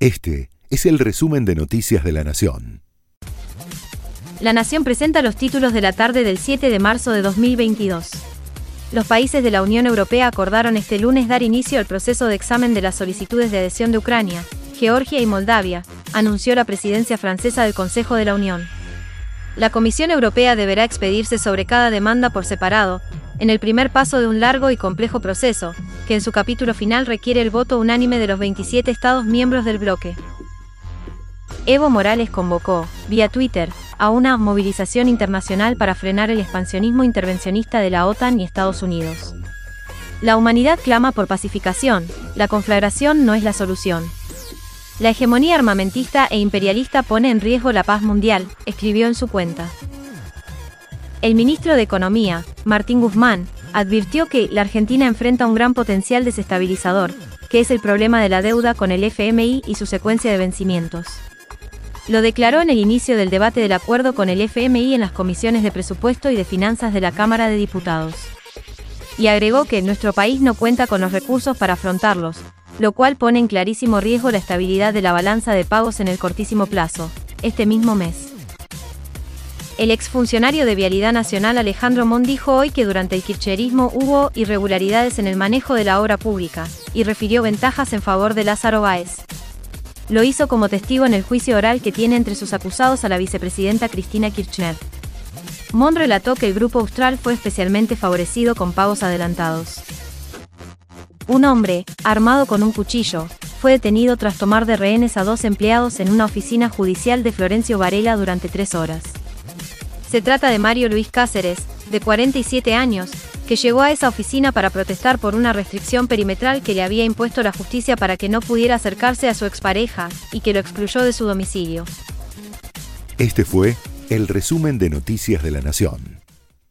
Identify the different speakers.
Speaker 1: Este es el resumen de Noticias de la Nación.
Speaker 2: La Nación presenta los títulos de la tarde del 7 de marzo de 2022. Los países de la Unión Europea acordaron este lunes dar inicio al proceso de examen de las solicitudes de adhesión de Ucrania, Georgia y Moldavia, anunció la presidencia francesa del Consejo de la Unión. La Comisión Europea deberá expedirse sobre cada demanda por separado, en el primer paso de un largo y complejo proceso, que en su capítulo final requiere el voto unánime de los 27 Estados miembros del bloque. Evo Morales convocó, vía Twitter, a una movilización internacional para frenar el expansionismo intervencionista de la OTAN y Estados Unidos. La humanidad clama por pacificación, la conflagración no es la solución. La hegemonía armamentista e imperialista pone en riesgo la paz mundial, escribió en su cuenta. El ministro de Economía, Martín Guzmán, advirtió que la Argentina enfrenta un gran potencial desestabilizador, que es el problema de la deuda con el FMI y su secuencia de vencimientos. Lo declaró en el inicio del debate del acuerdo con el FMI en las comisiones de presupuesto y de finanzas de la Cámara de Diputados. Y agregó que nuestro país no cuenta con los recursos para afrontarlos, lo cual pone en clarísimo riesgo la estabilidad de la balanza de pagos en el cortísimo plazo, este mismo mes. El exfuncionario de Vialidad Nacional Alejandro Mon dijo hoy que durante el kirchnerismo hubo irregularidades en el manejo de la obra pública, y refirió ventajas en favor de Lázaro Báez, lo hizo como testigo en el juicio oral que tiene entre sus acusados a la vicepresidenta Cristina Kirchner. Mon relató que el grupo Austral fue especialmente favorecido con pagos adelantados. Un hombre, armado con un cuchillo, fue detenido tras tomar de rehenes a dos empleados en una oficina judicial de Florencio Varela durante tres horas. Se trata de Mario Luis Cáceres, de 47 años, que llegó a esa oficina para protestar por una restricción perimetral que le había impuesto la justicia para que no pudiera acercarse a su expareja, y que lo excluyó de su domicilio.
Speaker 1: Este fue el resumen de Noticias de la Nación.